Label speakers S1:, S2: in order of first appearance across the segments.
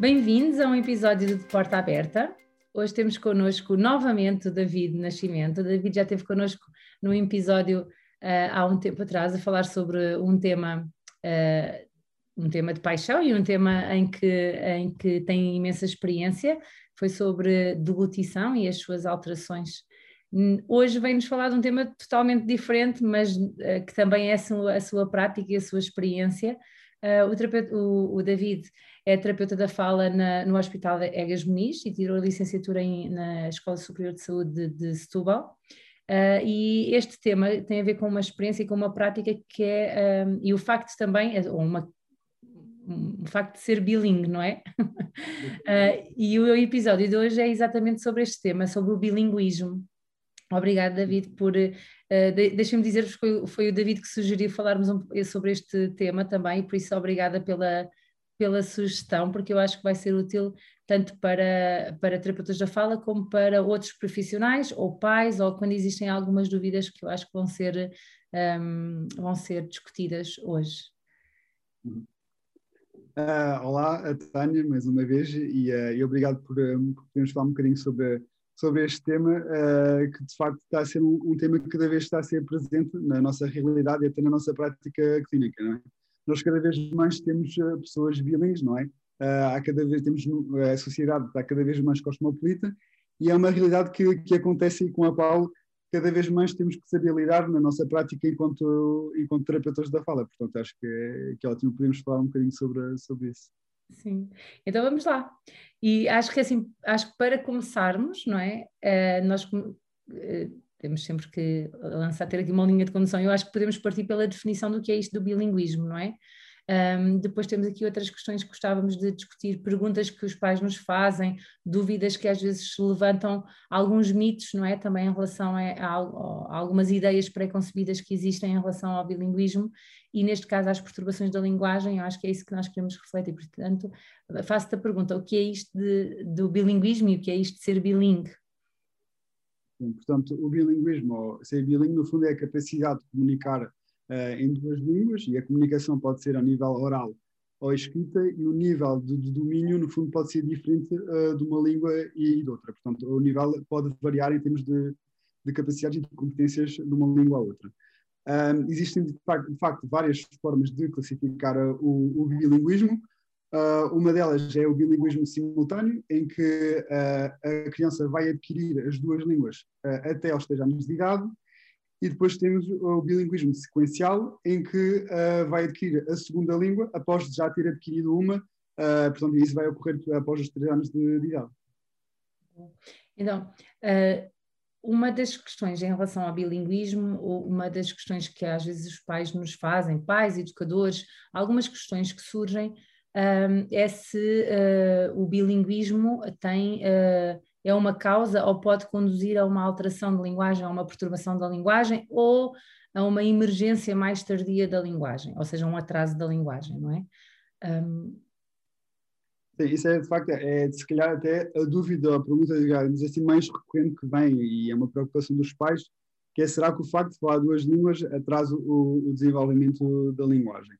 S1: Bem-vindos a um episódio de Porta Aberta. Hoje temos connosco novamente o David Nascimento. O David já esteve connosco num episódio uh, há um tempo atrás a falar sobre um tema, uh, um tema de paixão e um tema em que, em que tem imensa experiência. Foi sobre deglutição e as suas alterações. Hoje vem-nos falar de um tema totalmente diferente, mas uh, que também é a sua, a sua prática e a sua experiência. Uh, o, o, o, David é terapeuta da fala na, no Hospital Egas Muniz e tirou a licenciatura em, na Escola Superior de Saúde de, de Setúbal. Uh, e este tema tem a ver com uma experiência e com uma prática que é, um, e o facto também, é, ou uma, um facto de ser bilingue, não é? uh, e o episódio de hoje é exatamente sobre este tema, sobre o bilinguismo. Obrigada, David, por. Uh, de, Deixem-me dizer-vos que foi, foi, o David que sugeriu falarmos um, sobre este tema também, por isso obrigada pela, pela sugestão, porque eu acho que vai ser útil tanto para, para terapeutas da fala como para outros profissionais ou pais, ou quando existem algumas dúvidas que eu acho que vão ser, um, vão ser discutidas hoje.
S2: Uh, olá, Tânia, mais uma vez, e, uh, e obrigado por, um, por podermos falar um bocadinho sobre sobre este tema, uh, que de facto está a ser um, um, tema que cada vez está a ser presente na nossa realidade e até na nossa prática clínica. Não é? Nós cada vez mais temos uh, pessoas bilíngues, não é? Uh, há cada vez temos a sociedade está cada vez mais cosmopolita e é uma realidade que, que acontece e com a qual cada vez mais temos que saber lidar na nossa prática enquanto, enquanto terapeutas da fala. Portanto, acho que é, que é ótimo podemos falar um bocadinho sobre, sobre isso.
S1: Sim, então vamos lá. E acho que assim, acho que para começarmos, não é? Uh, nós uh, temos sempre que lançar, ter aqui uma linha de condução. Eu acho que podemos partir pela definição do que é isto do bilinguismo, não é? Um, depois temos aqui outras questões que gostávamos de discutir, perguntas que os pais nos fazem, dúvidas que às vezes levantam, alguns mitos, não é? Também em relação a, a, a algumas ideias pré-concebidas que existem em relação ao bilinguismo e, neste caso, às perturbações da linguagem. Eu acho que é isso que nós queremos refletir. Portanto, faço-te a pergunta: o que é isto de, do bilinguismo e o que é isto de ser bilingue?
S2: Portanto, o bilinguismo, ou ser bilingue, no fundo, é a capacidade de comunicar uh, em duas línguas e a comunicação pode ser a nível oral ou escrita e o nível de, de domínio, no fundo, pode ser diferente uh, de uma língua e, de outra. Portanto, o nível pode variar em termos de, de capacidades e de competências de uma língua a outra. Um, existem, de facto, de facto, várias formas de classificar uh, o, o bilinguismo. Uh, uma delas é o bilinguismo simultâneo, em que uh, a criança vai adquirir as duas línguas uh, até aos 3 anos de idade, e depois temos o bilinguismo sequencial, em que uh, vai adquirir a segunda língua após já ter adquirido uma, uh, portanto, isso vai ocorrer após os três anos de, de idade.
S1: Então, uh, uma das questões em relação ao bilinguismo, uma das questões que às vezes os pais nos fazem, pais, educadores, algumas questões que surgem, é se o bilinguismo tem é uma causa ou pode conduzir a uma alteração de linguagem, a uma perturbação da linguagem ou a uma emergência mais tardia da linguagem, ou seja, um atraso da linguagem, não é? Um...
S2: Sim, isso é de facto, é se calhar até a dúvida, a pergunta digamos assim, mais recorrente que vem e é uma preocupação dos pais, que é será que o facto de falar duas línguas atrasa o, o desenvolvimento da linguagem?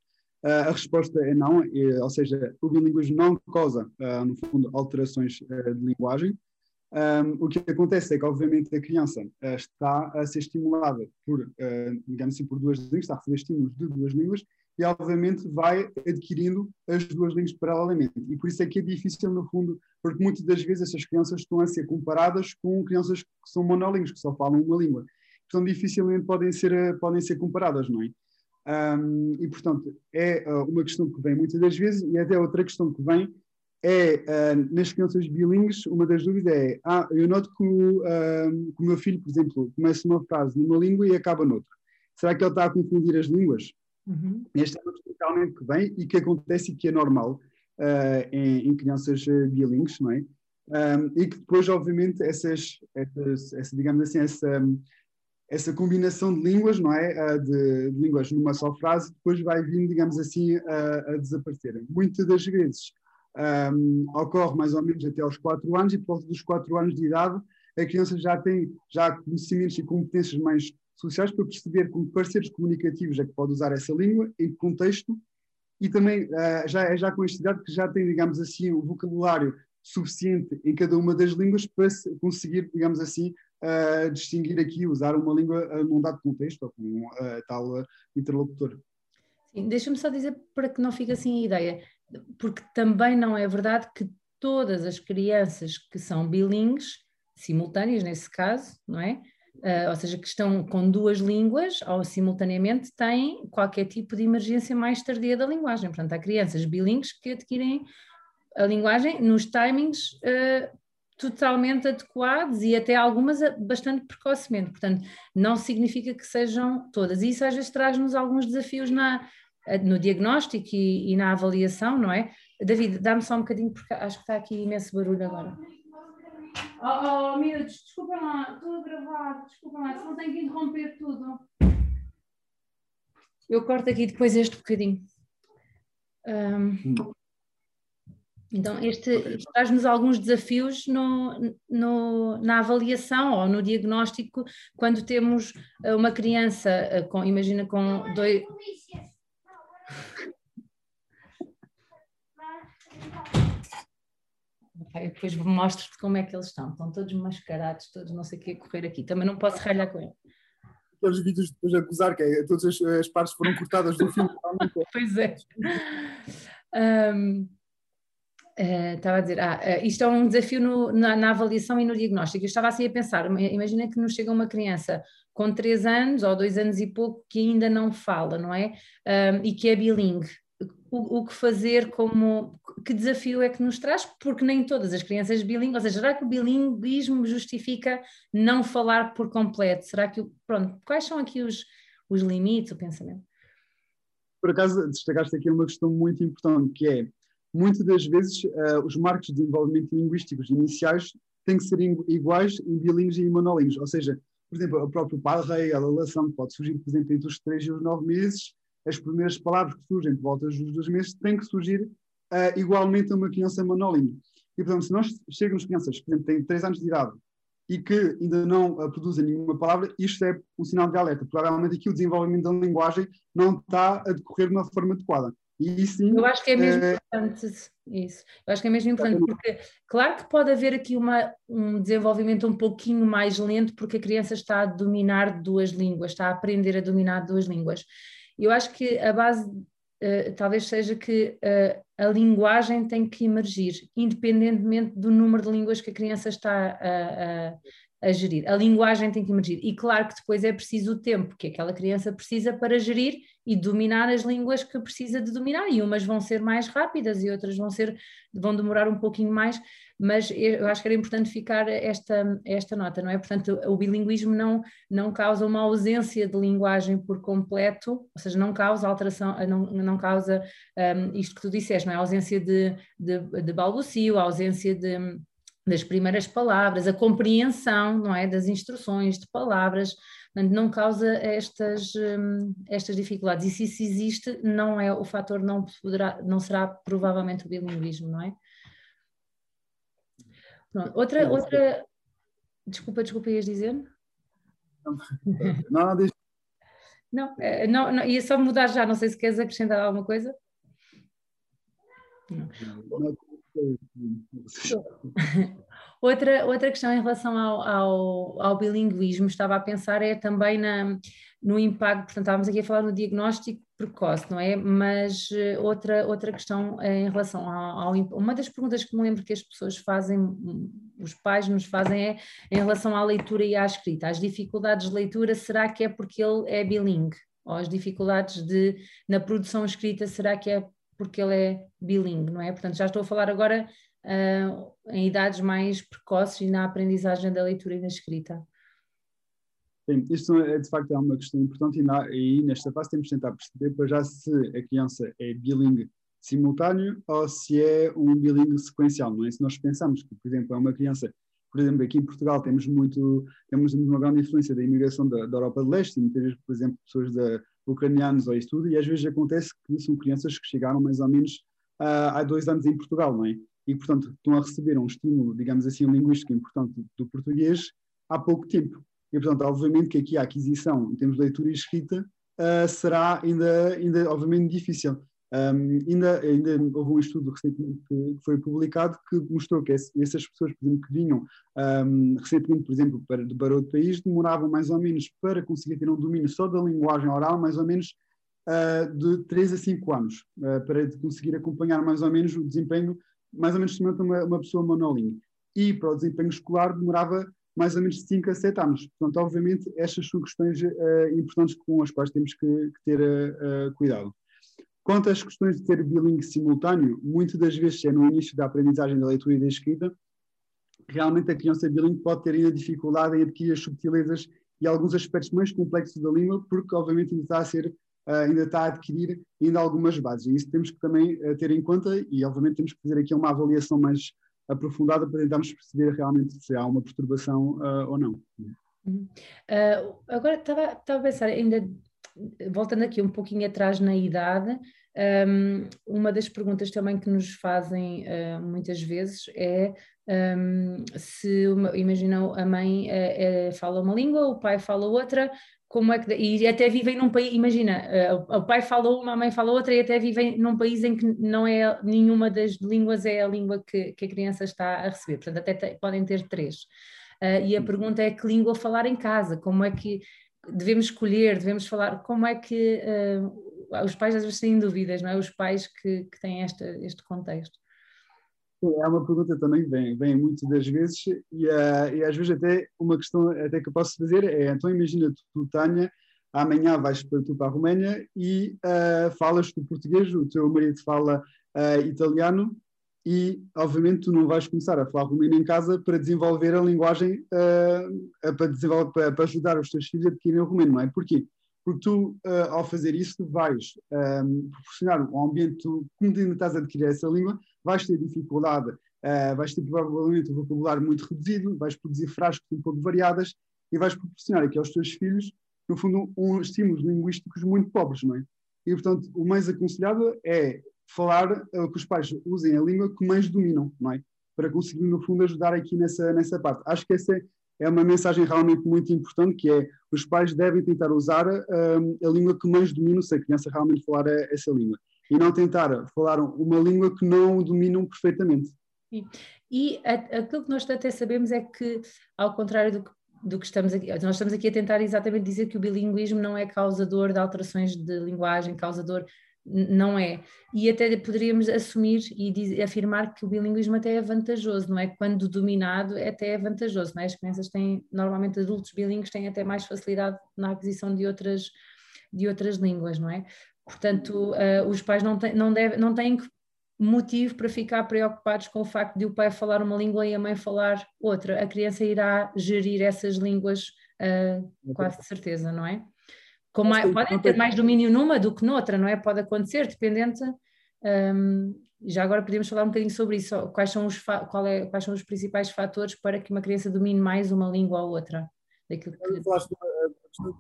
S2: Uh, a resposta é não, é, ou seja, o bilinguismo não causa, uh, no fundo, alterações uh, de linguagem, um, o que acontece é que, obviamente, a criança uh, está a ser estimulada por, uh, digamos assim, por duas línguas, está a receber estímulos de duas línguas e, obviamente, vai adquirindo as duas línguas paralelamente. E por isso é que é difícil, no fundo, porque muitas das vezes essas crianças estão a ser comparadas com crianças que são monolíngues, que só falam uma língua. Portanto, dificilmente podem ser, uh, podem ser comparadas, não é? Um, e, portanto, é uma questão que vem muitas das vezes e até outra questão que vem é, uh, nas crianças bilingues, uma das dúvidas é, ah, eu noto que o, uh, que o meu filho, por exemplo, começa uma frase numa língua e acaba noutra. Será que ele está a confundir as línguas? Uhum. Esta é questão realmente que vem e que acontece e que é normal uh, em, em, crianças bilingues, não é? Um, e que depois, obviamente, essas, essas essa, digamos assim, essa, essa combinação de línguas, não é? De, de línguas numa só frase, depois vai vindo, digamos assim, a, a desaparecer. Muitas das vezes, um, ocorre mais ou menos até aos 4 anos e por volta dos 4 anos de idade a criança já tem já conhecimentos e competências mais sociais para perceber como parceiros comunicativos é que pode usar essa língua, em que contexto e também uh, já, já com esta idade que já tem, digamos assim, o vocabulário suficiente em cada uma das línguas para conseguir, digamos assim, uh, distinguir aqui, usar uma língua uh, num dado contexto ou com uh, tal interlocutor.
S1: Sim, deixa-me só dizer para que não fique assim a ideia, porque também não é verdade que todas as crianças que são bilíngues, simultâneas nesse caso, não é? Uh, ou seja, que estão com duas línguas ou simultaneamente têm qualquer tipo de emergência mais tardia da linguagem. Portanto, há crianças bilíngues que adquirem a linguagem nos timings uh, totalmente adequados e até algumas bastante precocemente. Portanto, não significa que sejam todas. E isso às vezes traz-nos alguns desafios na, no diagnóstico e, e na avaliação, não é? David, dá-me só um bocadinho, porque acho que está aqui imenso barulho agora. Oh, oh miúdos, desculpem lá, estou a gravar, desculpem lá, senão tenho que interromper tudo. Eu corto aqui depois este bocadinho. Um, então, este traz-nos alguns desafios no, no, na avaliação ou no diagnóstico quando temos eh, uma criança eh, com, imagina, com dois. Depois mostro-te como é que eles estão. Estão todos mascarados, todos não sei o que a correr aqui. Também não posso ralhar com ele.
S2: Aqueles vídeos depois a acusar que é, todas as, as, partes foram cortadas do filme.
S1: pois é. Um, Uh, estava a dizer, ah, uh, isto é um desafio no, na, na, avaliação e no diagnóstico. Eu estava assim a pensar, imagina que nos chega uma criança com 3 anos ou 2 anos e pouco que ainda não fala, não é? Um, e que é bilingue. O, o, que fazer como, que desafio é que nos traz? Porque nem todas as crianças bilíngues, ou seja, será que o bilinguismo justifica não falar por completo? Será que, pronto, quais são aqui os, os limites, o pensamento?
S2: Por acaso, destacaste aqui uma questão muito importante, que é, muitas das vezes uh, os marcos de desenvolvimento linguísticos iniciais têm que ser iguais em bilíngues e em monolíngues, ou seja, por exemplo, o próprio padre, a relação que pode surgir, por exemplo, entre os 3 e os 9 meses, as primeiras palavras que surgem por volta dos dois meses têm que surgir uh, igualmente a uma criança monolíngue. E, portanto, se nós chegamos crianças, por exemplo, têm 3 anos de idade e que ainda não uh, produzem nenhuma palavra, isto é um sinal de alerta. Provavelmente aqui o desenvolvimento da linguagem não está a decorrer de uma forma adequada.
S1: E sim, eu acho que é mesmo é... importante isso. Eu acho que é mesmo importante, porque claro que pode haver aqui uma, um desenvolvimento um pouquinho mais lento, porque a criança está a dominar duas línguas, está a aprender a dominar duas línguas. Eu acho que a base uh, talvez seja que uh, a linguagem tem que emergir, independentemente do número de línguas que a criança está a, a gerir. A linguagem tem que emergir. E claro que depois é preciso o tempo que aquela criança precisa para gerir e dominar as línguas que precisa de dominar. E umas vão ser mais rápidas e outras vão ser vão demorar um pouquinho mais, mas eu acho que era importante ficar esta, esta nota, não é? Portanto, o bilinguismo não, não causa uma ausência de linguagem por completo, ou seja, não causa alteração, não, não causa um, isto que tu disseste, não é? A ausência de, de, de balbucio, a ausência de das primeiras palavras, a compreensão, não é, das instruções de palavras, não causa estas, hum, estas dificuldades. E se isso existe, não é o fator, não poderá, não será provavelmente o bilinguismo, não é? Pronto. Outra, outra, desculpa, desculpa, ias dizer?
S2: Não.
S1: Não, eh, não, não, ia só mudar já, não sei se queres acrescentar alguma coisa. Não. outra, outra questão em relação ao, ao, ao bilinguismo, estava a pensar, é também na, no impacto, portanto, estávamos aqui a falar no diagnóstico precoce, não é? Mas eh, outra, outra questão em relação ao, ao, Uma das perguntas que me lembro que as pessoas fazem, os pais nos fazem, é em relação à leitura e à escrita. As dificuldades de leitura, será que é porque ele é bilingue? Ou as dificuldades de, na produção escrita, será que é porque ele é bilingue, não é? Portanto, já estou a falar agora uh, em idades mais precoces e na aprendizagem da leitura e da escrita.
S2: Sim, isto é, de facto é uma questão importante e, na, e nesta fase temos de tentar perceber para já se a criança é bilingue simultâneo ou se é um bilingue sequencial, não é? Se nós pensamos que, por exemplo, é uma criança, por exemplo, aqui em Portugal temos muito, temos uma grande influência da imigração da, da Europa de Leste, muitas vezes, por exemplo, pessoas da, ucranianos ou isso tudo, e às vezes acontece que são crianças que chegaram mais ou menos uh, há dois anos em Portugal, não é? E, portanto, estão a receber um estímulo, digamos assim, linguístico importante do português há pouco tempo. E, portanto, obviamente que aqui a aquisição, em termos de leitura e escrita, uh, será ainda, ainda, obviamente, difícil. Um, ainda, ainda houve um estudo recentemente que, foi publicado que mostrou que essas pessoas, por exemplo, que vinham um, recentemente, por exemplo, para, para outro país, demoravam mais ou menos para conseguir ter um domínio só da linguagem oral, mais ou menos uh, de 3 a 5 anos, uh, para conseguir acompanhar mais ou menos o desempenho, mais ou menos semelhante a uma, uma pessoa monolingue. E para o desempenho escolar demorava mais ou menos 5 a 7 anos. Portanto, obviamente, estas são questões uh, importantes com as quais temos que, que ter cuidado. Quanto às questões de ser bilingue simultâneo, muitas das vezes é no início da aprendizagem da leitura e da escrita, realmente a criança bilingue pode ter ainda dificuldade em adquirir as subtilezas e alguns aspectos mais complexos da língua, porque obviamente ainda está a ser, uh, ainda está a adquirir ainda algumas bases. E isso temos que também uh, ter em conta e obviamente temos que fazer aqui uma avaliação mais aprofundada para tentarmos perceber realmente se há uma perturbação uh, ou não.
S1: Uhum. agora estava a pensar, ainda voltando aqui um pouquinho atrás na idade, um, uma das perguntas também que nos fazem uh, muitas vezes é um, se, uma, imaginam, a mãe uh, fala uma língua, o pai fala outra, como é que, e até vivem num país, imagina, uh, o pai fala uma, a mãe fala outra e até vivem num país em que não é nenhuma das línguas é a língua que, que a criança está a receber, portanto até te, podem ter três. Uh, e a pergunta é que língua falar em casa, como é que devemos escolher, devemos falar, como é que uh, os pais às vezes têm dúvidas, não é? Os pais que, que têm esta, este contexto.
S2: É uma pergunta também que vem, vem muitas das vezes e, uh, e, às vezes até uma questão até que eu posso fazer é, então imagina tu, Tânia, amanhã vais para, tu para a Roménia e uh, falas tu português, o teu marido fala uh, italiano e, obviamente, tu não vais começar a falar romeno em casa para desenvolver a linguagem, para, desenvolver, para, para, ajudar os teus filhos a adquirirem o romeno, não é? Porquê? Porque tu, uh, ao fazer isso, vais um, proporcionar um ambiente, tu, como estás a adquirir essa língua, vais ter dificuldade, uh, vais ter provavelmente um vocabulário muito reduzido, vais produzir frascos um pouco variadas e vais proporcionar aqui aos teus filhos, no fundo, um estímulos linguísticos muito pobres, não é? E, portanto, o mais aconselhado é falar, uh, que os pais usem a língua que mais dominam, não é? Para conseguir, no fundo, ajudar aqui nessa, nessa parte. Acho que essa é uma mensagem realmente muito importante, que é os pais devem tentar usar uh, a língua que mais dominam, se a criança realmente falar a, essa língua. E não tentar falar uma língua que não dominam perfeitamente.
S1: E, e aquilo que nós até sabemos é que, ao contrário do que do que estamos aqui, nós estamos aqui a tentar exatamente dizer que o bilinguismo não é causador de alterações de linguagem, causador não é. E até poderíamos assumir e dizer, afirmar que o bilinguismo até é vantajoso, não é? Quando dominado, é até é vantajoso, não é? As crianças têm, normalmente adultos bilíngues têm até mais facilidade na aquisição de outras, de outras línguas, não é? Portanto, uh, os pais não têm, não, deve, não têm motivo para ficar preocupados com o facto de o pai falar uma língua e a mãe falar outra. A criança irá gerir essas línguas uh, quase de certeza, não é? Mais, podem ter mais domínio numa do que noutra, não é? Pode acontecer, dependente. Um, já agora podemos falar um bocadinho sobre isso. Quais são, os é, quais são os principais fatores para que uma criança domine mais uma língua ou outra?
S2: Daquilo que... Falaste,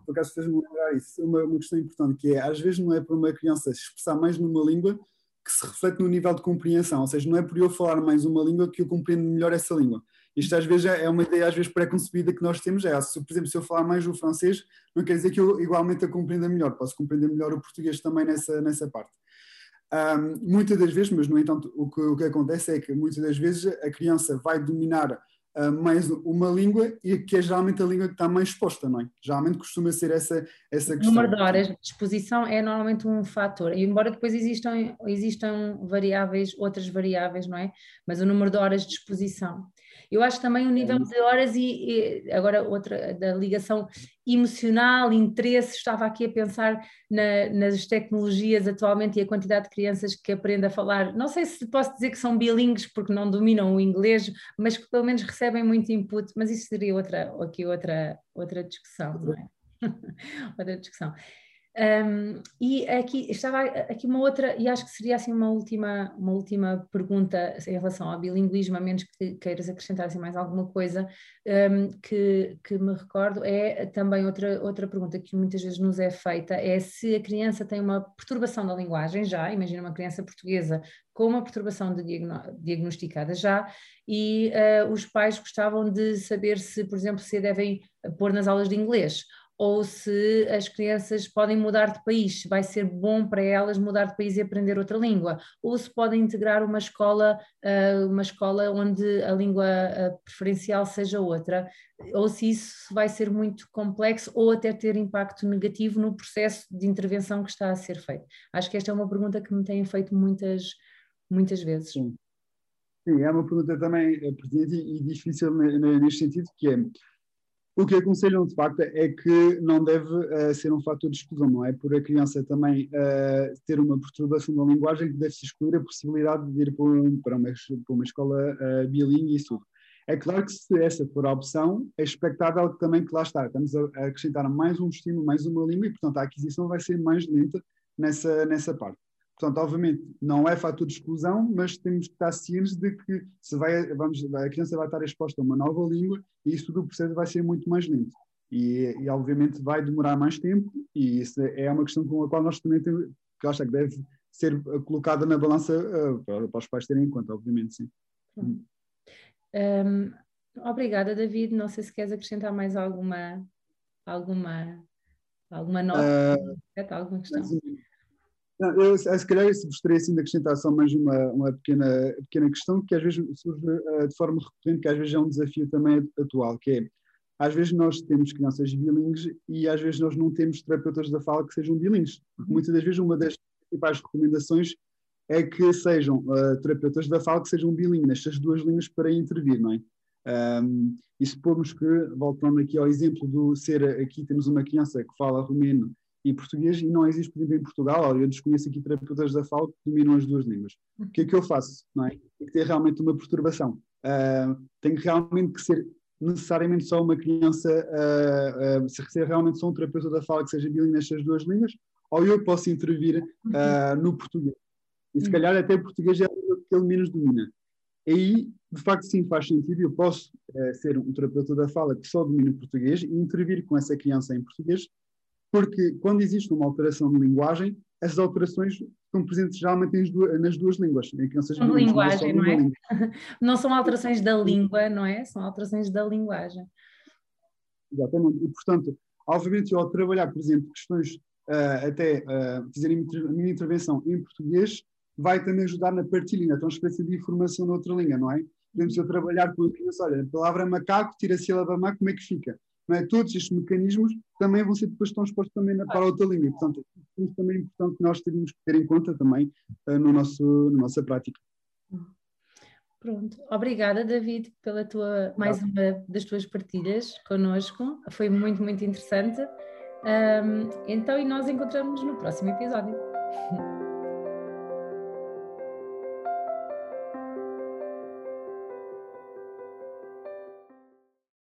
S2: por acaso fez-me lembrar isso, uma, uma questão importante que é, às vezes não é para uma criança expressar mais numa língua que se reflete no nível de compreensão, ou seja, não é por eu falar mais uma língua que eu compreendo melhor essa língua. Isto às vezes é uma ideia às vezes pré-concebida que nós temos, é, se, por exemplo, se eu falar mais o francês, não quer dizer que eu igualmente a compreenda melhor, posso compreender melhor o português também nessa, nessa parte. Um, muitas das vezes, mas no entanto o que, o que acontece é que muitas das vezes a criança vai dominar uh, mais uma língua e que é geralmente a língua que está mais exposta, não é? Geralmente costuma ser essa, essa questão.
S1: O número de horas de exposição é normalmente um fator, e embora depois existam, existam variáveis, outras variáveis, não é? Mas o número de horas de exposição. Eu acho também o nível de horas e, e, agora outra da ligação emocional, interesse, estava aqui a pensar na, nas tecnologias atualmente e a quantidade de crianças que aprendem a falar, não sei se posso dizer que são bilingues porque não dominam o inglês, mas que pelo menos recebem muito input, mas isso seria outra, aqui outra, outra discussão, não é? outra discussão. Um, e aqui estava aqui uma outra, e acho que seria assim uma última, uma última pergunta em relação ao bilinguismo, a menos que queiras acrescentar assim, mais alguma coisa um, que, que me recordo, é também outra, outra pergunta que muitas vezes nos é feita, é se a criança tem uma perturbação da linguagem já, imagina uma criança portuguesa com uma perturbação diagnosticada já, e uh, os pais gostavam de saber se, por exemplo, se devem pôr nas aulas de inglês ou se as crianças podem mudar de país, vai ser bom para elas mudar de país e aprender outra língua, ou se podem integrar uma escola, uh, uma escola onde a língua uh, preferencial seja outra, ou se isso vai ser muito complexo ou até ter impacto negativo no processo de intervenção que está a ser feito. Acho que esta é uma pergunta que me têm feito muitas, muitas vezes.
S2: Sim. Sim, é uma pergunta também eh, pertinente e difícil neste sentido, que é o que aconselham, de facto, é que não deve uh, ser um fator de exclusão, não é? Por a criança também uh, ter uma perturbação da linguagem deve-se excluir a possibilidade de ir para, um, para, uma, para uma, escola uh, bilingue e tudo. É claro que se essa for a opção, é expectável também que lá está, estamos a, a acrescentar mais um estímulo, mais uma língua e, portanto, a aquisição vai ser mais lenta nessa, nessa parte. Portanto, obviamente, não é fator de exclusão, mas temos que estar cientes de que se vai, vamos, a criança vai estar exposta a uma nova língua e isso do processo vai ser muito mais lento. E, e, obviamente vai demorar mais tempo e isso é uma questão com a qual nós também temos, que acho que deve ser colocada na balança uh, para, para, os pais terem em conta, obviamente, sim.
S1: Um, obrigada, David. Não sei se queres acrescentar mais alguma alguma alguma nota, uh, alguma questão.
S2: Não, eu, se calhar gostaria assim, de acrescentar só mais uma, uma pequena, pequena questão que às vezes surge uh, de forma recorrente, que às vezes é um desafio também atual, que é, às vezes nós temos crianças bilingues e às vezes nós não temos terapeutas da fala que sejam bilingues. Porque muitas das vezes uma das principais recomendações é que sejam uh, terapeutas da fala que sejam bilingues, nestas duas línguas para intervir, não é? Um, e supomos que, voltando aqui ao exemplo do ser, aqui temos uma criança que fala romeno e português, e não existe, por exemplo, em Portugal, eu desconheço aqui terapeutas da FAO que dominam as duas línguas. O que é que eu faço? Não é? Tem que ter realmente uma perturbação. Uh, tem realmente que ser necessariamente só uma criança, uh, uh, ser realmente só um terapeuta da fala que seja bilíngue nestas duas línguas, ou eu posso intervir uh, no português. E se uhum. calhar até português é a língua que ele menos domina. Aí, de facto, sim, faz sentido. Eu posso uh, ser um terapeuta da fala que só domina português e intervir com essa criança em português, porque quando existe uma alteração de linguagem, essas alterações estão presentes geralmente duas, nas duas línguas. Em
S1: que seja, linguagem, não, é? Língua. não são alterações da língua, não é? São alterações da linguagem.
S2: Exatamente. E, portanto, obviamente, ao trabalhar, por exemplo, questões uh, até uh, fazerem a minha intervenção em português, vai também ajudar na partilha, na transferência de informação noutra língua, não é? Podemos eu trabalhar com a criança, olha, a palavra macaco, tira a sílaba macaco, como é que fica? É? Todos estes mecanismos também vão ser depois transpostos também na, para outra língua. Portanto, é também importante que nós teríamos que ter em conta também uh, no nosso, na nossa prática.
S1: Pronto, obrigada David pela tua mais uma das tuas partilhas connosco, foi muito muito interessante. Um, então e nós encontramos no próximo episódio.